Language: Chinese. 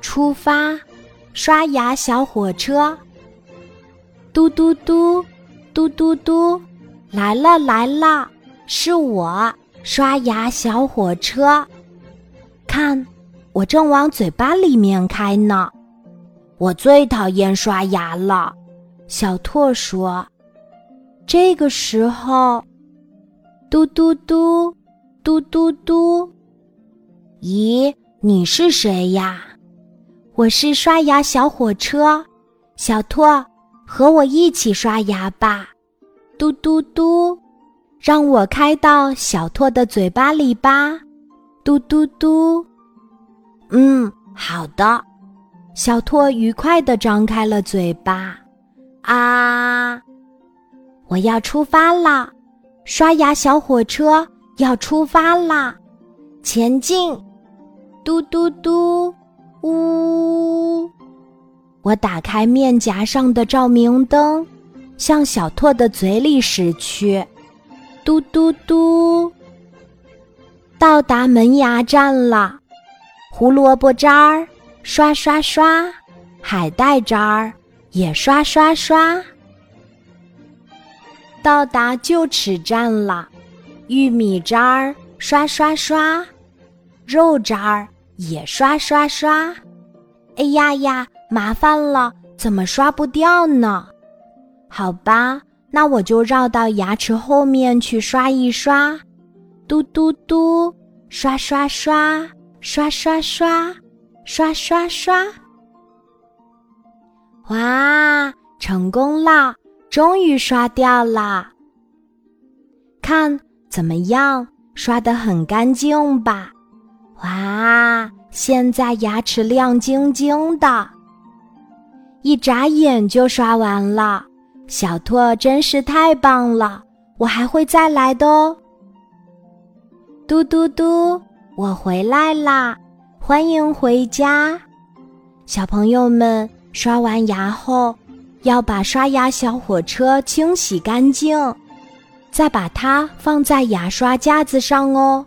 出发，刷牙小火车。嘟嘟嘟，嘟嘟嘟，来了来了，是我刷牙小火车。看，我正往嘴巴里面开呢。我最讨厌刷牙了，小拓说。这个时候，嘟嘟嘟，嘟嘟嘟，咦，你是谁呀？我是刷牙小火车，小拓，和我一起刷牙吧。嘟嘟嘟，让我开到小拓的嘴巴里吧。嘟嘟嘟，嗯，好的。小拓愉快地张开了嘴巴，啊！我要出发啦！刷牙小火车要出发啦！前进！嘟嘟嘟，呜！我打开面颊上的照明灯，向小拓的嘴里驶去。嘟嘟嘟，到达门牙站了。胡萝卜渣儿。刷刷刷，海带渣儿也刷刷刷。到达臼齿站了，玉米渣儿刷刷刷，肉渣儿也刷刷刷。哎呀呀，麻烦了，怎么刷不掉呢？好吧，那我就绕到牙齿后面去刷一刷。嘟嘟嘟，刷刷刷，刷刷刷。刷刷刷！哇，成功了，终于刷掉了。看怎么样，刷的很干净吧？哇，现在牙齿亮晶晶的，一眨眼就刷完了。小拓真是太棒了，我还会再来的哦。嘟嘟嘟，我回来啦。欢迎回家，小朋友们！刷完牙后，要把刷牙小火车清洗干净，再把它放在牙刷架子上哦。